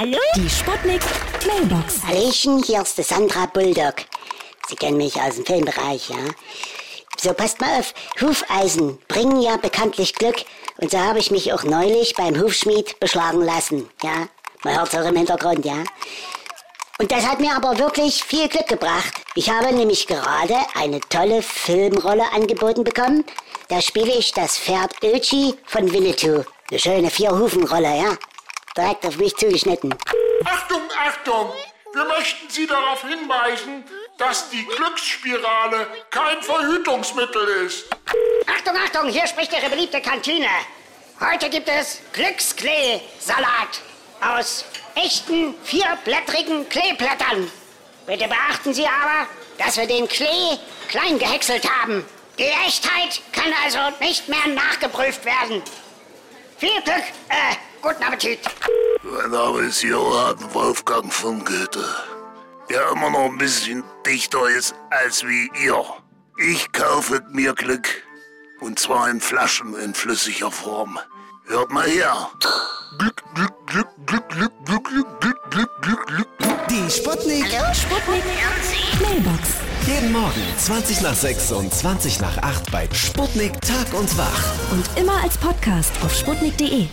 Hallo? Die Sputnik Mailbox. Hallöchen, hier ist die Sandra Bulldog. Sie kennen mich aus dem Filmbereich, ja? So, passt mal auf. Hufeisen bringen ja bekanntlich Glück. Und so habe ich mich auch neulich beim Hufschmied beschlagen lassen, ja? Man hört es auch im Hintergrund, ja? Und das hat mir aber wirklich viel Glück gebracht. Ich habe nämlich gerade eine tolle Filmrolle angeboten bekommen. Da spiele ich das Pferd Öchi von Winnetou. Eine schöne Vier-Hufen-Rolle, ja? Direkt auf mich zugeschnitten. Achtung, Achtung! Wir möchten Sie darauf hinweisen, dass die Glücksspirale kein Verhütungsmittel ist. Achtung, Achtung, hier spricht Ihre beliebte Kantine. Heute gibt es Glücksklee-Salat aus echten vierblättrigen Kleeblättern. Bitte beachten Sie aber, dass wir den Klee klein gehäckselt haben. Die Echtheit kann also nicht mehr nachgeprüft werden. Viel Glück, äh, guten Appetit. Mein Name ist Johann Wolfgang von Goethe. Der immer noch ein bisschen dichter ist als wie ihr. Ich kaufe mir Glück. Und zwar in Flaschen in flüssiger Form. Hört mal her. Glück, Glück, Glück, Glück, Glück, Glück, Glück, Glück, Glück, Glück, Glück. Die Sputnik Sputnik Mailbox. Jeden Morgen 20 nach 6 und 20 nach 8 bei Sputnik Tag und Wach. Und immer als Podcast auf sputnik.de.